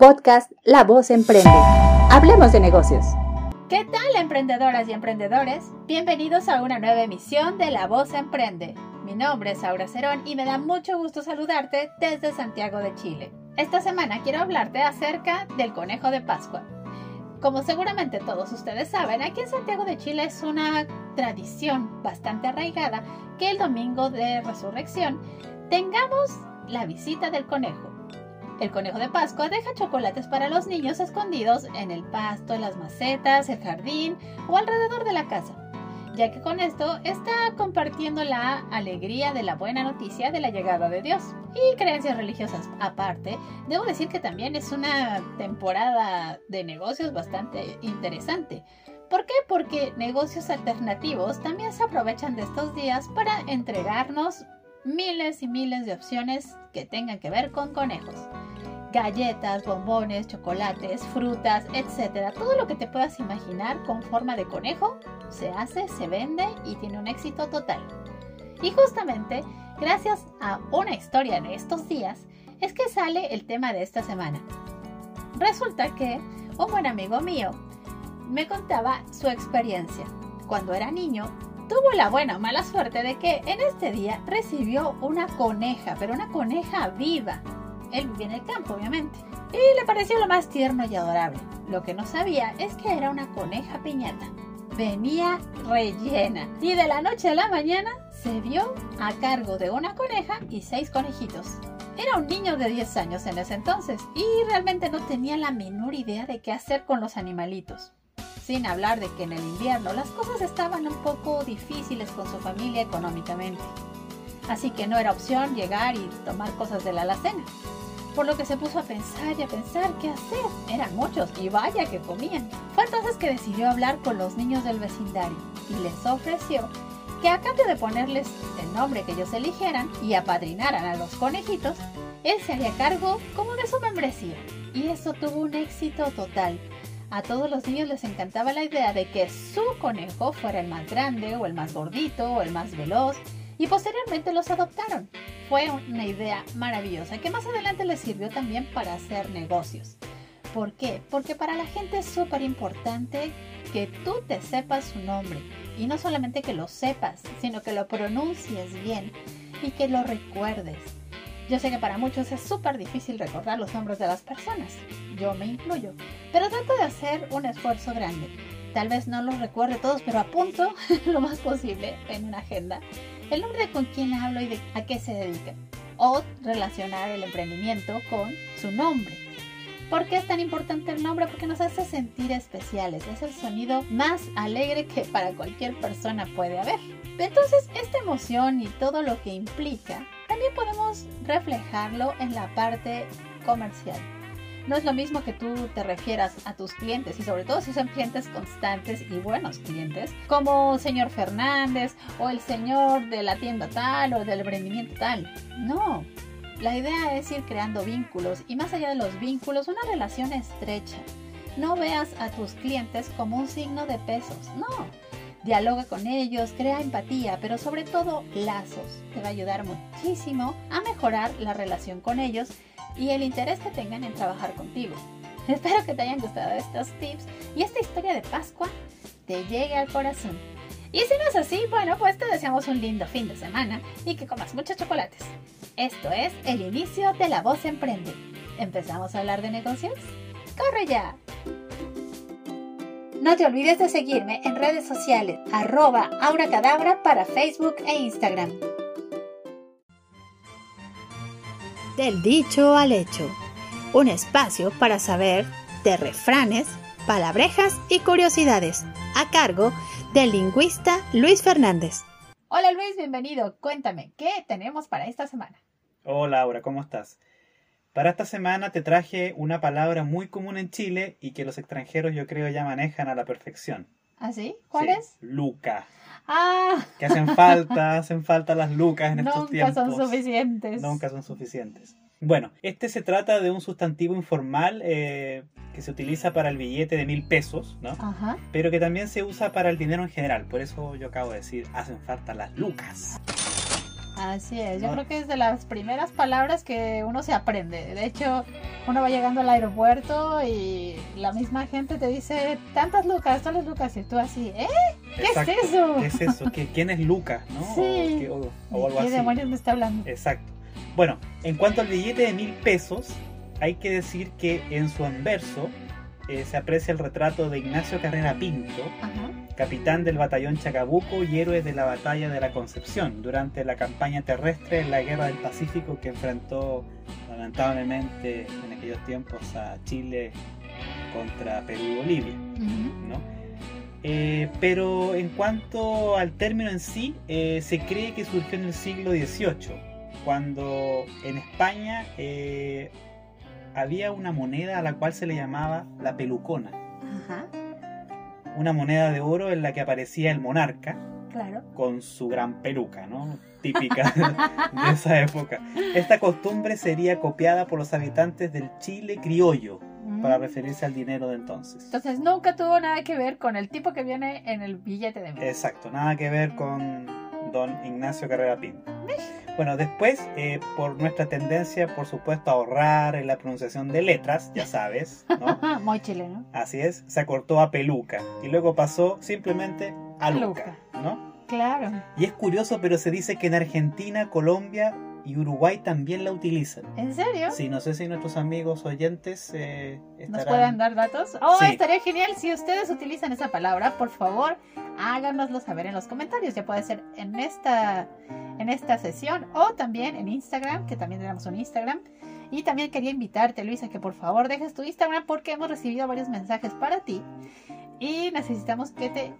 Podcast La Voz Emprende. Hablemos de negocios. ¿Qué tal emprendedoras y emprendedores? Bienvenidos a una nueva emisión de La Voz Emprende. Mi nombre es Aura Cerón y me da mucho gusto saludarte desde Santiago de Chile. Esta semana quiero hablarte acerca del conejo de Pascua. Como seguramente todos ustedes saben, aquí en Santiago de Chile es una tradición bastante arraigada que el domingo de resurrección tengamos la visita del conejo. El conejo de Pascua deja chocolates para los niños escondidos en el pasto, las macetas, el jardín o alrededor de la casa, ya que con esto está compartiendo la alegría de la buena noticia de la llegada de Dios. Y creencias religiosas aparte, debo decir que también es una temporada de negocios bastante interesante. ¿Por qué? Porque negocios alternativos también se aprovechan de estos días para entregarnos miles y miles de opciones que tengan que ver con conejos galletas, bombones, chocolates, frutas, etc. Todo lo que te puedas imaginar con forma de conejo se hace, se vende y tiene un éxito total. Y justamente, gracias a una historia en estos días, es que sale el tema de esta semana. Resulta que un buen amigo mío me contaba su experiencia. Cuando era niño, tuvo la buena o mala suerte de que en este día recibió una coneja, pero una coneja viva, él vivía en el campo, obviamente. Y le pareció lo más tierno y adorable. Lo que no sabía es que era una coneja piñata. Venía rellena. Y de la noche a la mañana se vio a cargo de una coneja y seis conejitos. Era un niño de 10 años en ese entonces y realmente no tenía la menor idea de qué hacer con los animalitos. Sin hablar de que en el invierno las cosas estaban un poco difíciles con su familia económicamente. Así que no era opción llegar y tomar cosas de la alacena por lo que se puso a pensar y a pensar qué hacer. Eran muchos y vaya que comían. Fue entonces que decidió hablar con los niños del vecindario y les ofreció que a cambio de ponerles el nombre que ellos eligieran y apadrinaran a los conejitos, él se haría cargo como de su membresía. Y eso tuvo un éxito total. A todos los niños les encantaba la idea de que su conejo fuera el más grande o el más gordito o el más veloz y posteriormente los adoptaron. Fue una idea maravillosa que más adelante les sirvió también para hacer negocios. ¿Por qué? Porque para la gente es súper importante que tú te sepas su nombre y no solamente que lo sepas, sino que lo pronuncies bien y que lo recuerdes. Yo sé que para muchos es súper difícil recordar los nombres de las personas, yo me incluyo, pero trato de hacer un esfuerzo grande. Tal vez no los recuerde todos, pero apunto lo más posible en una agenda el nombre de con quién hablo y de a qué se dedica. O relacionar el emprendimiento con su nombre. ¿Por qué es tan importante el nombre? Porque nos hace sentir especiales. Es el sonido más alegre que para cualquier persona puede haber. Entonces, esta emoción y todo lo que implica, también podemos reflejarlo en la parte comercial. No es lo mismo que tú te refieras a tus clientes y sobre todo si son clientes constantes y buenos clientes, como señor Fernández o el señor de la tienda tal o del emprendimiento tal. No, la idea es ir creando vínculos y más allá de los vínculos, una relación estrecha. No veas a tus clientes como un signo de pesos, no. Dialoga con ellos, crea empatía, pero sobre todo lazos. Te va a ayudar muchísimo a mejorar la relación con ellos y el interés que tengan en trabajar contigo. Espero que te hayan gustado estos tips y esta historia de Pascua te llegue al corazón. Y si no es así, bueno, pues te deseamos un lindo fin de semana y que comas muchos chocolates. Esto es el inicio de La Voz Emprende. ¿Empezamos a hablar de negocios? ¡Corre ya! No te olvides de seguirme en redes sociales, arroba auracadabra para Facebook e Instagram. Del dicho al hecho. Un espacio para saber de refranes, palabrejas y curiosidades, a cargo del lingüista Luis Fernández. Hola Luis, bienvenido. Cuéntame, ¿qué tenemos para esta semana? Hola Laura, ¿cómo estás? Para esta semana te traje una palabra muy común en Chile y que los extranjeros yo creo ya manejan a la perfección. ¿Ah, sí? ¿Cuál es? Luca. Ah. Que hacen falta, hacen falta las lucas en estos tiempos. Nunca son suficientes. Nunca son suficientes. Bueno, este se trata de un sustantivo informal eh, que se utiliza para el billete de mil pesos, ¿no? Ajá. Pero que también se usa para el dinero en general. Por eso yo acabo de decir, hacen falta las lucas. Así es, yo No. creo que es de las primeras palabras que uno se aprende. De hecho, uno va llegando al aeropuerto y la misma gente te dice tantas lucas, tales lucas, y tú así, ¿eh? ¿Qué Exacto. es eso? ¿Qué es eso? ¿Qué- ¿Quién es Lucas? ¿no? Sí. O, qué- o- o ¿De algo qué así. demonios me está hablando? Exacto. Bueno, en cuanto al billete de mil pesos, hay que decir que en su anverso eh, se aprecia el retrato de Ignacio Carrera Pinto, Ajá. Capitán del batallón Chacabuco y héroe de la batalla de la Concepción durante la campaña terrestre en la guerra del Pacífico que enfrentó lamentablemente en aquellos tiempos a Chile contra Perú y Bolivia. ¿no? Eh, pero en cuanto al término en sí, eh, se cree que surgió en el siglo XVIII, cuando en España eh, había una moneda a la cual se le llamaba la pelucona, Ajá, una moneda de oro en la que aparecía el monarca claro. con su gran peluca, ¿no? Típica de esa época. Esta costumbre sería copiada por los habitantes del Chile criollo para Mm. referirse al dinero de entonces. Entonces nunca tuvo nada que ver con el tipo que viene en el billete de mil. Exacto, nada que ver con don Ignacio Carrera Pinto. Bueno, después, eh, por nuestra tendencia, por supuesto, a ahorrar en la pronunciación de letras, ya sabes, ¿no? Muy chileno. Así es, se acortó a peluca y luego pasó simplemente a luca, ¿no? Claro. Y es curioso, pero se dice que en Argentina, Colombia y Uruguay también la utilizan. ¿En serio? Sí, no sé si nuestros amigos oyentes eh, ¿Nos pueden dar datos? Oh, Sí. estaría genial. Si ustedes utilizan esa palabra, por favor, háganoslo saber en los comentarios. Ya puede ser en esta, en esta sesión o también en Instagram, que también tenemos un Instagram. Y también quería invitarte, Luisa, que por favor dejes tu Instagram porque hemos recibido varios mensajes para ti y necesitamos que te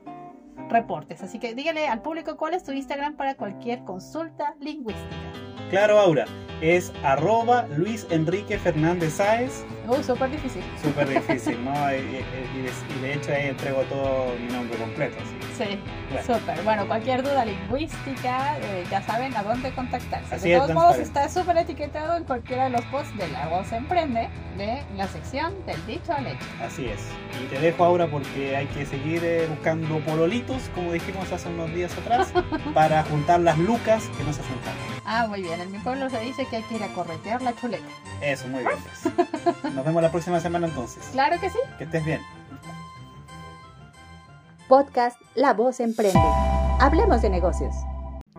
reportes. Así que dígale al público cuál es tu Instagram para cualquier consulta lingüística. Claro, Aura, es arroba Luis Enrique Fernández Sáez Uh, súper difícil. Súper difícil, ¿no? Y, y- y de hecho ahí entrego todo mi nombre completo. así. Sí, súper. Bueno, cualquier duda lingüística, eh, ya saben a dónde contactarse. Así de es, todos modos, transparente. está súper etiquetado en cualquiera de los posts de La Voz Emprende, de la sección del dicho al hecho. Así es. Y te dejo ahora porque hay que seguir eh, buscando pololitos, como dijimos hace unos días atrás, para juntar las lucas que no se hacen falta. Ah, muy bien. En mi pueblo se dice que hay que ir a corretear la chuleta. Eso, muy bien. pues. Nos vemos la próxima semana entonces. Claro que sí. Que estés bien. Podcast La Voz Emprende. Hablemos de negocios.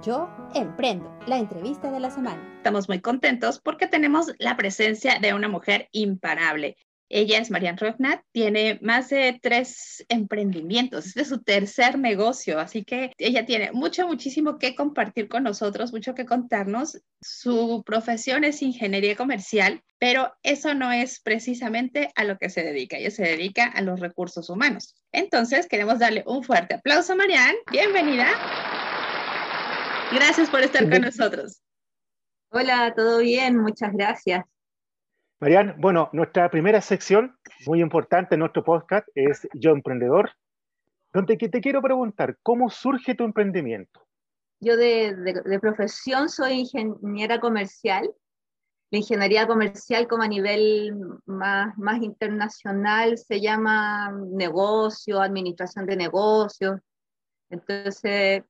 Yo emprendo. La entrevista de la semana. Estamos muy contentos porque tenemos la presencia de una mujer imparable. Ella es Marian Rognat, tiene más de tres emprendimientos, este es su tercer negocio, así que ella tiene mucho, muchísimo que compartir con nosotros, mucho que contarnos. Su profesión es ingeniería comercial, pero eso no es precisamente a lo que se dedica, ella se dedica a los recursos humanos. Entonces, queremos darle un fuerte aplauso a Marian, bienvenida. Gracias por estar con nosotros. Hola, ¿todo bien? Muchas gracias. Marian, bueno, nuestra primera sección, muy importante en nuestro podcast, es Yo Emprendedor, donde te quiero preguntar, ¿cómo surge tu emprendimiento? Yo de profesión soy ingeniera comercial. La ingeniería comercial como a nivel más, más internacional se llama negocio, administración de negocios. Entonces,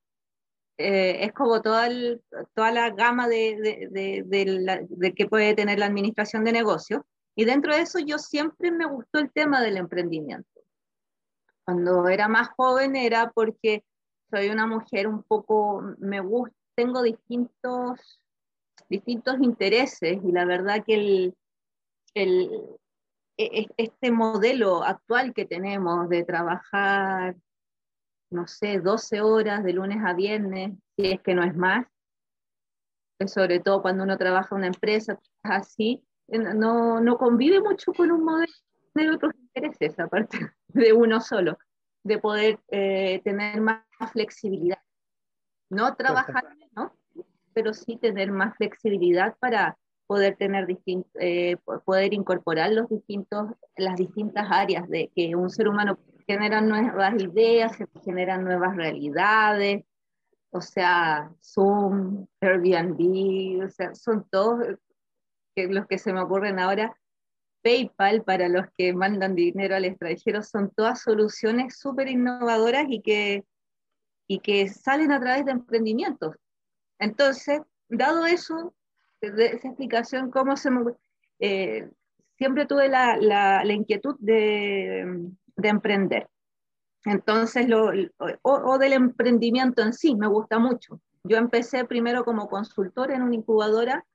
eh, es como toda, el- toda la gama de, de, de- la- de que puede tener la administración de negocios. Y dentro de eso yo siempre me gustó el tema del emprendimiento. Cuando era más joven era porque soy una mujer un poco, me gusta, tengo distintos, distintos intereses y la verdad que el, el, e- e- este modelo actual que tenemos de trabajar, no sé, 12 horas de lunes a viernes, si es que no es más, sobre todo cuando uno trabaja en una empresa así, no, no convive mucho con un modelo de otros intereses, aparte de uno solo, de poder eh, tener más flexibilidad. No trabajar, ¿no? pero sí tener más flexibilidad para poder tener distin- eh, po- poder incorporar los distintos, las distintas áreas de que un ser humano genera nuevas ideas, se generan nuevas realidades, o sea, Zoom, Airbnb, o sea, son todos los que se me ocurren ahora. PayPal para los que mandan dinero al extranjero son todas soluciones súper innovadoras y que, y que salen a través de emprendimientos. Entonces, dado eso, esa explicación, cómo se me, eh, siempre tuve la, la, la inquietud de, de, emprender. Entonces, lo, o, del emprendimiento en sí, me gusta mucho. Yo empecé primero como consultor en una incubadora,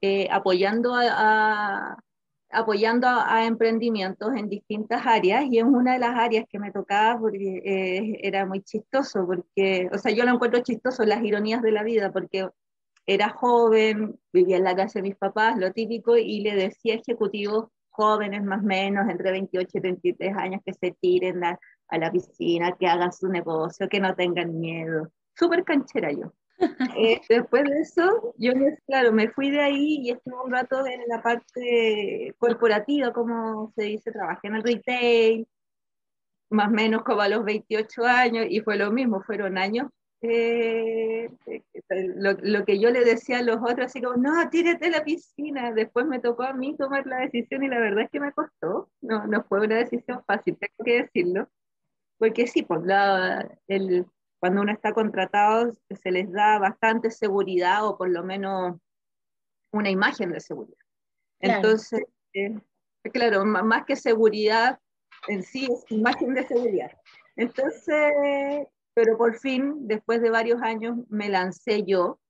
eh, apoyando a, a apoyando a, emprendimientos en distintas áreas y es una de las áreas que me tocaba porque eh, era muy chistoso, porque, o sea, yo lo encuentro chistoso, las ironías de la vida, porque era joven, vivía en la casa de mis papás, lo típico, y le decía a ejecutivos jóvenes más o menos, entre 28 y 33 años, que se tiren a, a la piscina, que hagan su negocio, que no tengan miedo. Súper canchera yo. Eh, después de eso, yo, claro, me fui de ahí y estuve un rato en la parte corporativa, como se dice, trabajé en el retail, más o menos como a los 28 años, y fue lo mismo, fueron años. Eh, lo, lo, que yo le decía a los otros, así como, no, tírate a la piscina. Después me tocó a mí tomar la decisión y la verdad es que me costó. No, no fue una decisión fácil, tengo que decirlo. Porque sí, por la, el, cuando uno está contratado se les da bastante seguridad o por lo menos una imagen de seguridad. Claro. Entonces, eh, claro, más que seguridad en sí es imagen de seguridad. Entonces, pero por fin, después de varios años, me lancé yo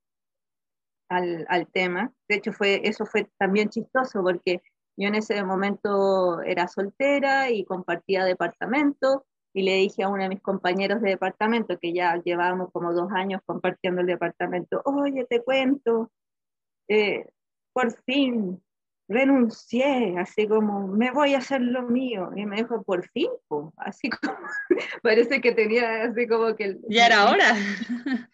al, al tema. De hecho, fue, eso fue también chistoso porque yo en ese momento era soltera y compartía departamento y le dije a uno de mis compañeros de departamento, que ya llevábamos como dos años compartiendo el departamento, oye, te cuento, eh, por fin renuncié, así como, me voy a hacer lo mío. Y me dijo, por fin, po. así como, parece que tenía así como que... Ya era hora.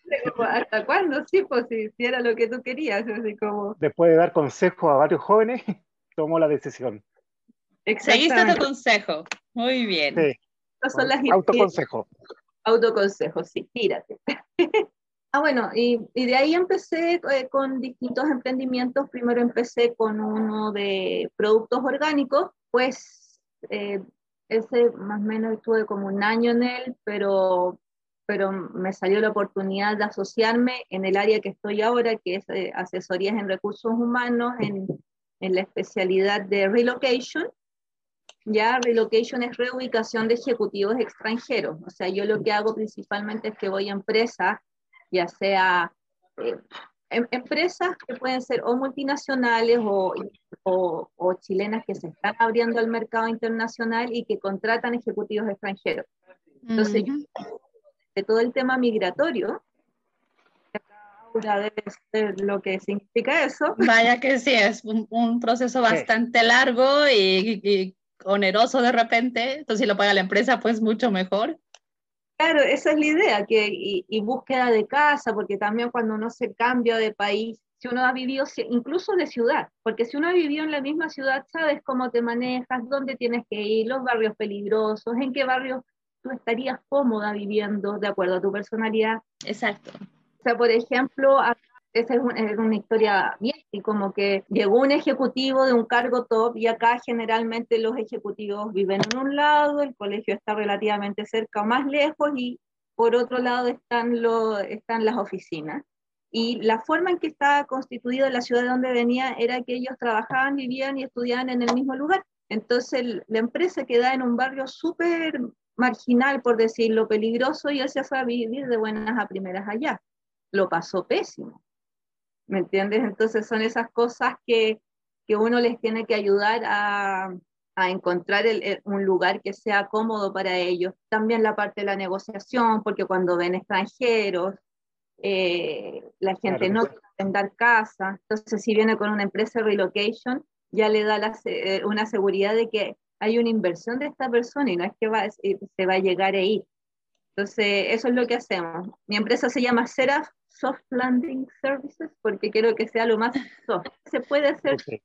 ¿Hasta cuándo? Sí, pues si, si, era lo que tú querías, así como... Después de dar consejo a varios jóvenes, tomó la decisión. Seguiste tu consejo, muy bien. Sí. Son las autoconsejo. Autoconsejo, sí, tírate. Ah, bueno, y, de ahí empecé eh, con distintos emprendimientos. Primero empecé con uno de productos orgánicos, pues eh, ese más o menos estuve como un año en él, pero, pero me salió la oportunidad de asociarme en el área que estoy ahora, que es eh, asesorías en recursos humanos, en, en la especialidad de relocation ya relocation es reubicación de ejecutivos extranjeros. O sea, yo lo que hago principalmente es que voy a empresas, ya sea eh, em empresas que pueden ser o multinacionales o, o, o, chilenas que se están abriendo al mercado internacional y que contratan ejecutivos extranjeros. Entonces, uh -huh. de todo el tema migratorio, debe ser lo que significa eso. Vaya que sí, es un, un proceso bastante largo y, y oneroso de repente, entonces si lo paga la empresa, pues mucho mejor. Claro, esa es la idea, que, y, y, búsqueda de casa, porque también cuando uno se cambia de país, si uno ha vivido, incluso de ciudad, porque si uno ha vivido en la misma ciudad, sabes cómo te manejas, dónde tienes que ir, los barrios peligrosos, en qué barrios tú estarías cómoda viviendo de acuerdo a tu personalidad. Exacto. O sea, por ejemplo, acá esa es, un, es, una historia bien, y como que llegó un ejecutivo de un cargo top y acá generalmente los ejecutivos viven en un lado, el colegio está relativamente cerca o más lejos y por otro lado están, lo, están las oficinas. Y la forma en que estaba constituida la ciudad de donde venía era que ellos trabajaban, vivían y estudiaban en el mismo lugar. Entonces la empresa queda en un barrio súper marginal, por decirlo, peligroso, y él se fue a vivir de buenas a primeras allá. Lo pasó pésimo ¿me entiendes? Entonces son esas cosas que, que uno les tiene que ayudar a, a encontrar el, el, un lugar que sea cómodo para ellos. También la parte de la negociación, porque cuando ven extranjeros, eh, la gente claro. no quiere dar casa, entonces si viene con una empresa de relocation, ya le da la, eh, una seguridad de que hay una inversión de esta persona y no es que va, se va a llegar a ir. Entonces, eso es lo que hacemos. Mi empresa se llama Seraph Soft Landing Services porque quiero que sea lo más soft. Se puede hacer okay.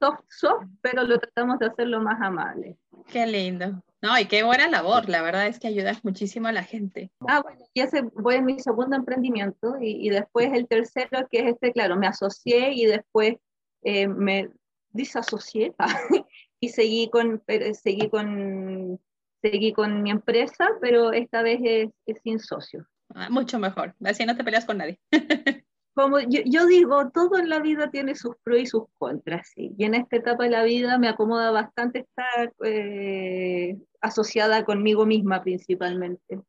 soft, soft, pero lo tratamos de hacer lo más amable. Qué lindo. No, y qué buena labor. La verdad es que ayudas muchísimo a la gente. Ah, bueno, y ese voy en mi segundo emprendimiento y, y después el tercero, que es este, claro, me asocié y después eh, me disasocié y seguí con, seguí con seguí con mi empresa, pero esta vez es, es sin socio. Ah, mucho mejor. Así no te peleas con nadie. como yo, digo, todo en la vida tiene sus pros y sus contras, ¿sí? y en esta etapa de la vida me acomoda bastante estar eh, asociada conmigo misma principalmente.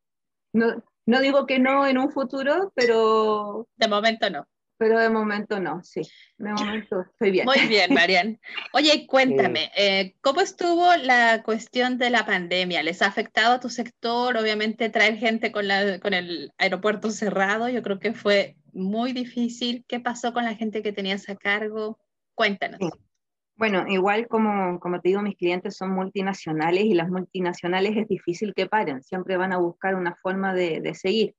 No, no digo que no en un futuro, pero... De momento no. Pero de momento no, sí. De momento estoy bien. Muy bien, Marian. Oye, cuéntame, eh, ¿cómo estuvo la cuestión de la pandemia? ¿Les ha afectado a tu sector? Obviamente traer gente con, la, con el aeropuerto cerrado, yo creo que fue muy difícil. ¿Qué pasó con la gente que tenías a cargo? Cuéntanos. Bueno, igual como, como te digo, mis clientes son multinacionales y las multinacionales es difícil que paren, siempre van a buscar una forma de, de seguir.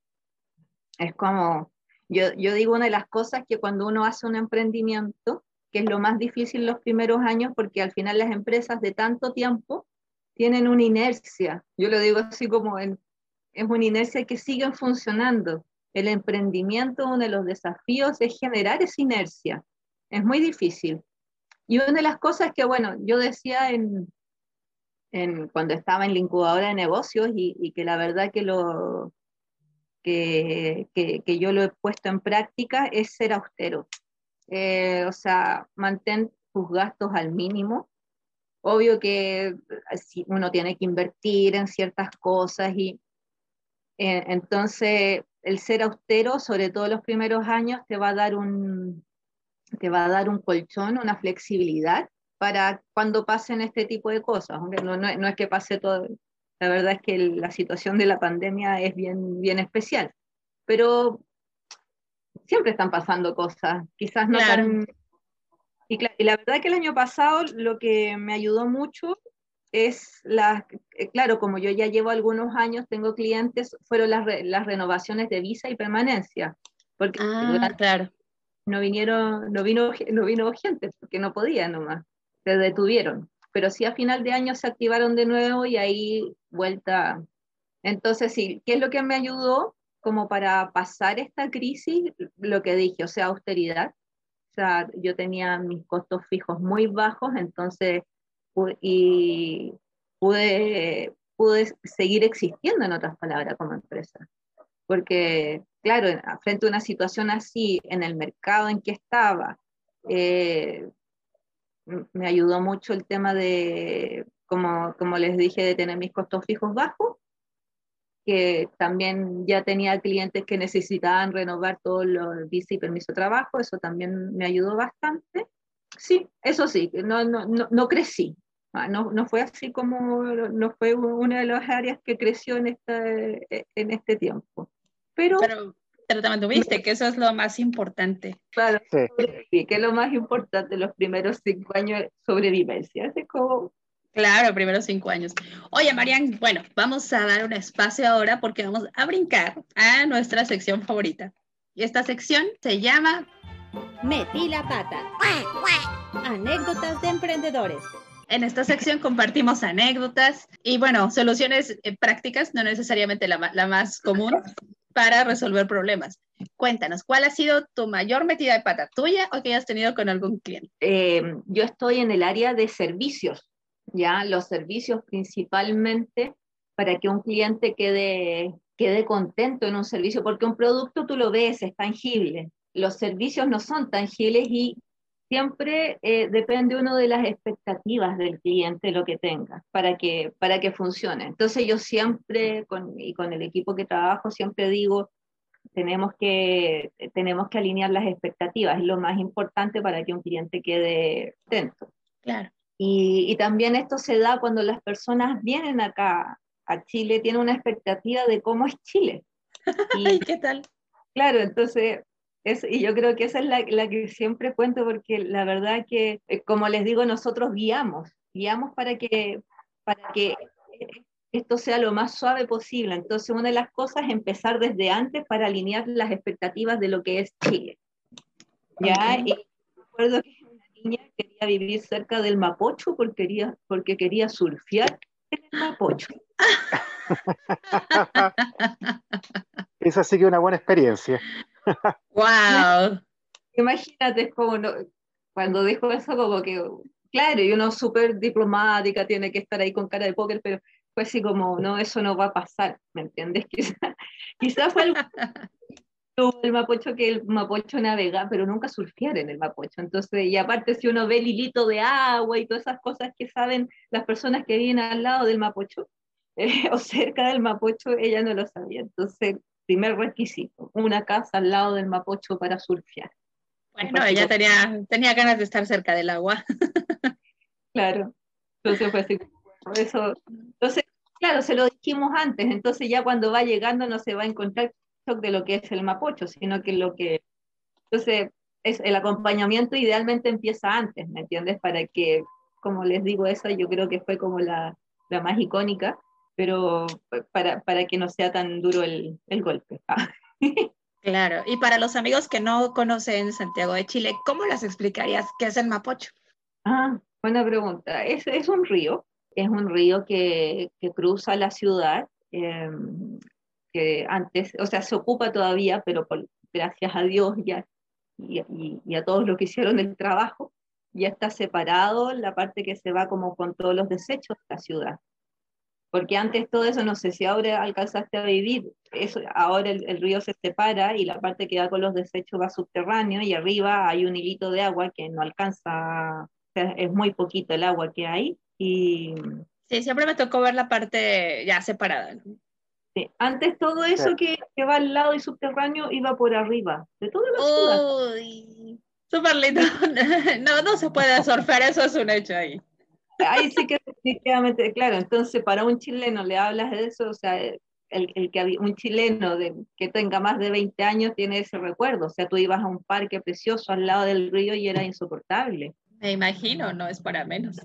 Es como yo, digo una de las cosas que cuando uno hace un emprendimiento, que es lo más difícil los primeros años, porque al final las empresas de tanto tiempo tienen una inercia. Yo lo digo así como en, es una inercia que siguen funcionando. El emprendimiento, uno de los desafíos es generar esa inercia. Es muy difícil. Y una de las cosas que, bueno, yo decía en, en cuando estaba en la incubadora de negocios y, y que la verdad que lo, que, yo lo he puesto en práctica es ser austero. Eh, o sea, mantén tus gastos al mínimo. Obvio que eh, uno tiene que invertir en ciertas cosas y eh, entonces el ser austero, sobre todo los primeros años, te va a dar un, te va a dar un colchón, una flexibilidad para cuando pasen este tipo de cosas. No, no, no es que pase todo, la verdad es que la situación de la pandemia es bien, bien especial, pero siempre están pasando cosas, quizás no tan... Y, la verdad que el año pasado lo que me ayudó mucho es la, eh, claro, como yo ya llevo algunos años, tengo clientes, fueron las, las renovaciones de visa y permanencia. Porque ah, claro. no vinieron, no vino, no vino gente, porque no podía nomás, se detuvieron pero sí a final de año se activaron de nuevo y ahí vuelta. Entonces, sí, ¿qué es lo que me ayudó como para pasar esta crisis? Lo que dije, o sea, austeridad. O sea, yo tenía mis costos fijos muy bajos, entonces, y pude, pude seguir existiendo, en otras palabras, como empresa. Porque, claro, frente a una situación así, en el mercado en que estaba, eh, me ayudó mucho el tema de, como, como les dije, de tener mis costos fijos bajos, que también ya tenía clientes que necesitaban renovar todos los visa y permiso de trabajo, eso también me ayudó bastante. Sí, eso sí, no, no, no, no crecí, ah, no, no, fue así como, no fue una de las áreas que creció en este, en este tiempo. Pero, pero te mantuviste, que eso es lo más importante. Claro, sí. que es lo más importante, los primeros cinco años de sobrevivencia. Es como... Claro, primeros cinco años. Oye, Marian, bueno, vamos a dar un espacio ahora porque vamos a brincar a nuestra sección favorita. Y esta sección se llama Metí la pata. Anécdotas de emprendedores. En esta sección compartimos anécdotas y, bueno, soluciones eh, prácticas, no necesariamente la, la más común, para resolver problemas. Cuéntanos, ¿cuál ha sido tu mayor metida de pata tuya o que hayas tenido con algún cliente? Eh, yo estoy en el área de servicios, ya los servicios principalmente para que un cliente quede, quede contento en un servicio, porque un producto tú lo ves, es tangible. Los servicios no son tangibles y siempre eh, depende uno de las expectativas del cliente lo que tenga para que, para que funcione. Entonces yo siempre, con, y con el equipo que trabajo, siempre digo, tenemos que, tenemos que alinear las expectativas, es lo más importante para que un cliente quede atento. Claro. Y, y también esto se da cuando las personas vienen acá a Chile, tienen una expectativa de cómo es Chile. ¿Y qué tal? Claro, entonces y yo creo que esa es la, la, que siempre cuento porque la verdad que, eh, como les digo, nosotros guiamos, guiamos para que, para que esto sea lo más suave posible. Entonces, una de las cosas es empezar desde antes para alinear las expectativas de lo que es Chile. ¿Ya? Y recuerdo que una niña quería vivir cerca del Mapocho porque quería, porque quería surfear en el Mapocho. Esa sí que es una buena experiencia. ¡Wow! Imagínate como cuando dijo eso, como que, claro, y uno súper diplomática, tiene que estar ahí con cara de póker, pero fue así como, no, eso no va a pasar, ¿me entiendes? Quizás quizá fue el mapocho que el mapocho navega, pero nunca surfear en el mapocho. Entonces, y aparte si uno ve el hilito de agua y todas esas cosas que saben las personas que viven al lado del mapocho eh, o cerca del mapocho, ella no lo sabía. Entonces, primer requisito, una casa al lado del mapocho para surfear. Bueno, ella tenía, tenía ganas de estar cerca del agua. claro, entonces fue así. Eso, entonces, claro, se lo dijimos antes, entonces ya cuando va llegando no se va a encontrar de lo que es el mapocho, sino que lo que... Entonces, es, el acompañamiento idealmente empieza antes, ¿me entiendes? Para que, como les digo, esa yo creo que fue como la, la más icónica, pero para, para, que no sea tan duro el, el golpe. claro, y para los amigos que no conocen Santiago de Chile, ¿cómo las explicarías qué es el mapocho? Ah, buena pregunta. Es, es un río, es un río que, que cruza la ciudad. Eh, antes, o sea, se ocupa todavía, pero gracias a Dios ya, y, y, a todos los que hicieron el trabajo, ya está separado la parte que se va como con todos los desechos de la ciudad. Porque antes todo eso, no sé si ahora alcanzaste a vivir, eso, ahora el, río se separa y la parte que va con los desechos va subterráneo y arriba hay un hilito de agua que no alcanza, o sea, es muy poquito el agua que hay. Y... Sí, siempre me tocó ver la parte ya separada. Antes todo eso que, que, va al lado y subterráneo iba por arriba, de toda la ciudad. Uy, súper lindo. No, no se puede surfear, eso es un hecho ahí. Ahí sí que definitivamente, claro, entonces para un chileno le hablas de eso, o sea, el, el que un chileno de, que tenga más de 20 años tiene ese recuerdo, o sea, tú ibas a un parque precioso al lado del río y era insoportable. Me imagino, no es para menos.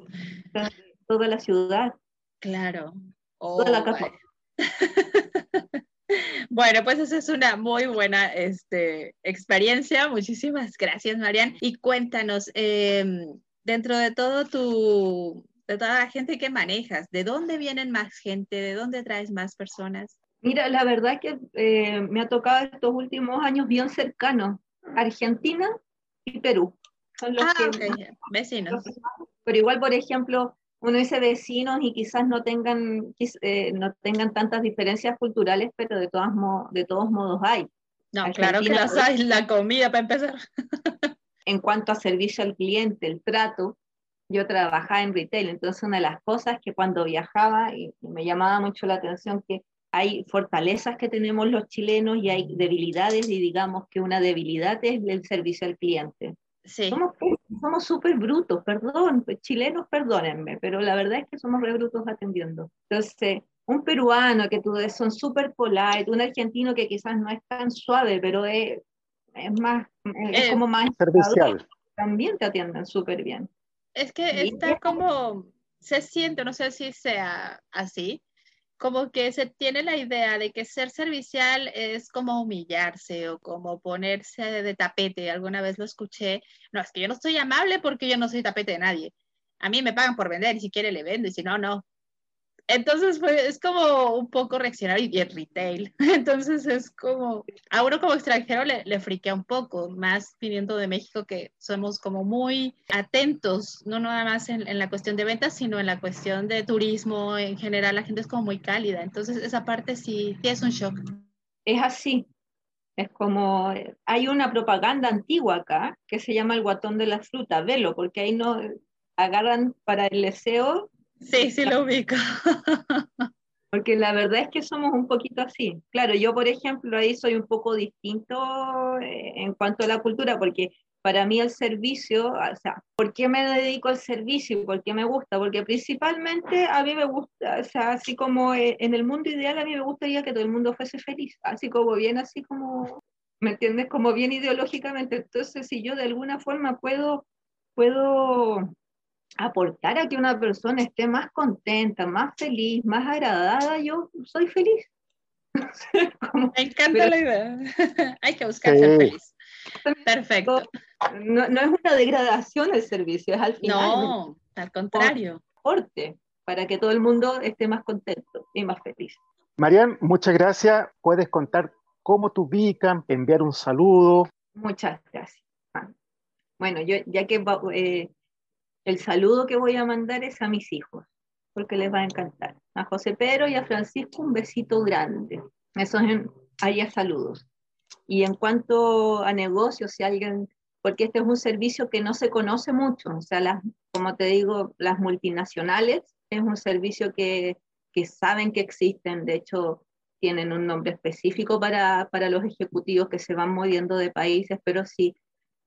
Toda la ciudad. Claro. toda la casa. Oh, Bueno, pues esa es una muy buena este, experiencia. Muchísimas gracias, Marian. Y cuéntanos, em, dentro de todo tu, de toda la gente que manejas, ¿de dónde vienen más gente? ¿De dónde traes más personas? Mira, la verdad que eh, me ha tocado estos últimos años bien cercanos, Argentina y Perú. Son los ah, que vecinos. Pero igual, por ejemplo, uno dice vecinos y quizás no tengan, eh, no tengan tantas diferencias culturales, pero de, todas de todos modos hay. No, claro que las hay, la comida para empezar. en cuanto a servicio al cliente, el trato, yo trabajaba en retail, entonces una de las cosas que cuando viajaba y, me llamaba mucho la atención que hay fortalezas que tenemos los chilenos y hay debilidades y digamos que una debilidad es el servicio al cliente. Sí. Somos súper brutos, perdón, pues, chilenos, perdónenme, pero la verdad es que somos re brutos atendiendo. Entonces, un peruano que tú son súper polite, un argentino que quizás no es tan suave, pero es, es más, es eh, como más servicial. También te atienden súper bien. Es que está como, se siente, no sé si sea así, como que se tiene la idea de que ser servicial es como humillarse o como ponerse de tapete. Alguna vez lo escuché. No, es que yo no soy amable porque yo no soy tapete de nadie. A mí me pagan por vender y si quiere le vendo y si no, no. Entonces es como un poco reaccionar y bien retail. Entonces es como, a uno como extranjero le, le friquea un poco, más viniendo de México que somos como muy atentos, no nada más en, la cuestión de ventas, sino en la cuestión de turismo en general, la gente es como muy cálida. Entonces esa parte sí, sí es un shock. Es así. Es como, hay una propaganda antigua acá que se llama el guatón de la fruta, velo, porque ahí no agarran para el deseo Sí, sí lo ubico. Porque la verdad es que somos un poquito así. Claro, yo por ejemplo ahí soy un poco distinto eh, en cuanto a la cultura, porque para mí el servicio, o sea, ¿por qué me dedico al servicio? ¿Por qué me gusta? Porque principalmente a mí me gusta, o sea, así como eh, en el mundo ideal a mí me gustaría que todo el mundo fuese feliz, así como bien, así como, ¿me entiendes? Como bien ideológicamente. Entonces, si yo de alguna forma puedo, puedo aportar a que una persona esté más contenta, más feliz, más agradada, yo soy feliz. Me encanta la idea. Hay que buscar ser feliz. Perfecto. No, no, es una degradación el servicio, es al final. No, al contrario. Aporte para que todo el mundo esté más contento y más feliz. Marian, muchas gracias. Puedes contar cómo te ubican, enviar un saludo. Muchas gracias. Bueno, yo ya que eh, el saludo que voy a mandar es a mis hijos, porque les va a encantar. A José Pedro y a Francisco un besito grande. Esos en, ahí saludos. Y en cuanto a negocios, si alguien, porque este es un servicio que no se conoce mucho, o sea, como te digo, las multinacionales es un servicio que, que saben que existen, de hecho tienen un nombre específico para, para los ejecutivos que se van moviendo de países, pero sí,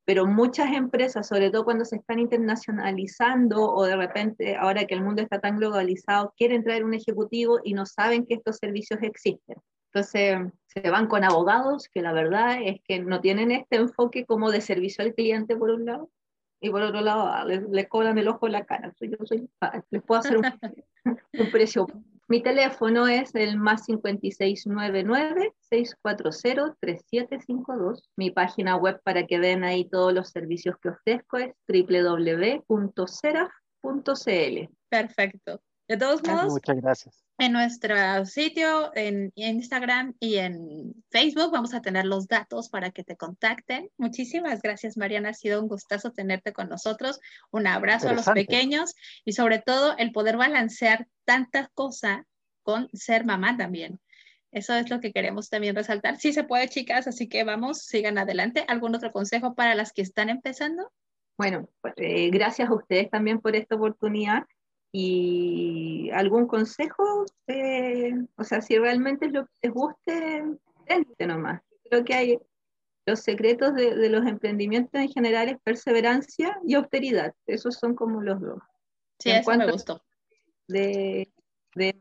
pero muchas empresas, sobre todo cuando se están internacionalizando o de repente ahora que el mundo está tan globalizado, quieren traer un ejecutivo y no saben que estos servicios existen. Entonces se van con abogados que la verdad es que no tienen este enfoque como de servicio al cliente por un lado y por otro lado ah, le, cobran el ojo en la cara. Yo soy, les puedo hacer un, un precio. Mi teléfono es el más 5699-640-3752. Mi página web para que vean ahí todos los servicios que ofrezco es www.seraf.cl. Perfecto. De todos modos, muchas gracias. En nuestro sitio, en Instagram y en Facebook vamos a tener los datos para que te contacten. Muchísimas gracias, Mariana. Ha sido un gustazo tenerte con nosotros. Un abrazo a los pequeños y sobre todo el poder balancear tanta cosa con ser mamá también. Eso es lo que queremos también resaltar. Sí se puede, chicas, así que vamos, sigan adelante. ¿Algún otro consejo para las que están empezando? Bueno, pues, eh, gracias a ustedes también por esta oportunidad y algún consejo, eh, o sea, si realmente es lo que les guste, gente nomás. Creo que hay los secretos de, de, los emprendimientos en general es perseverancia y austeridad. Esos son como los dos. Sí, en eso me gustó. De, de,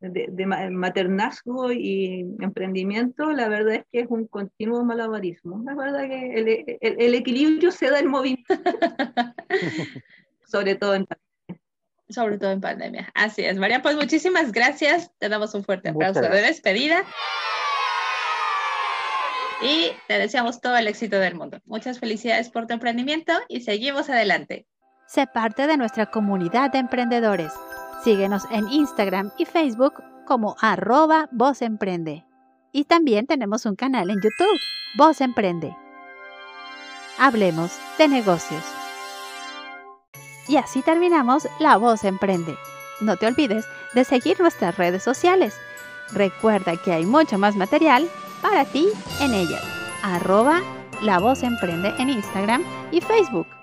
de, maternazgo y emprendimiento, la verdad es que es un continuo malabarismo. La verdad que el, el, el equilibrio se da en movimiento, sobre todo en sobre todo en pandemia. Así es, María, pues muchísimas gracias. Te damos un fuerte aplauso de despedida. Y te deseamos todo el éxito del mundo. Muchas felicidades por tu emprendimiento y seguimos adelante. Sé parte de nuestra comunidad de emprendedores. Síguenos en Instagram y Facebook como arroba Voz Emprende. Y también tenemos un canal en YouTube, Voz Emprende. Hablemos de negocios. Y así terminamos La Voz Emprende. No te olvides de seguir nuestras redes sociales. Recuerda que hay mucho más material para ti en ellas. Arroba La Voz Emprende en Instagram y Facebook.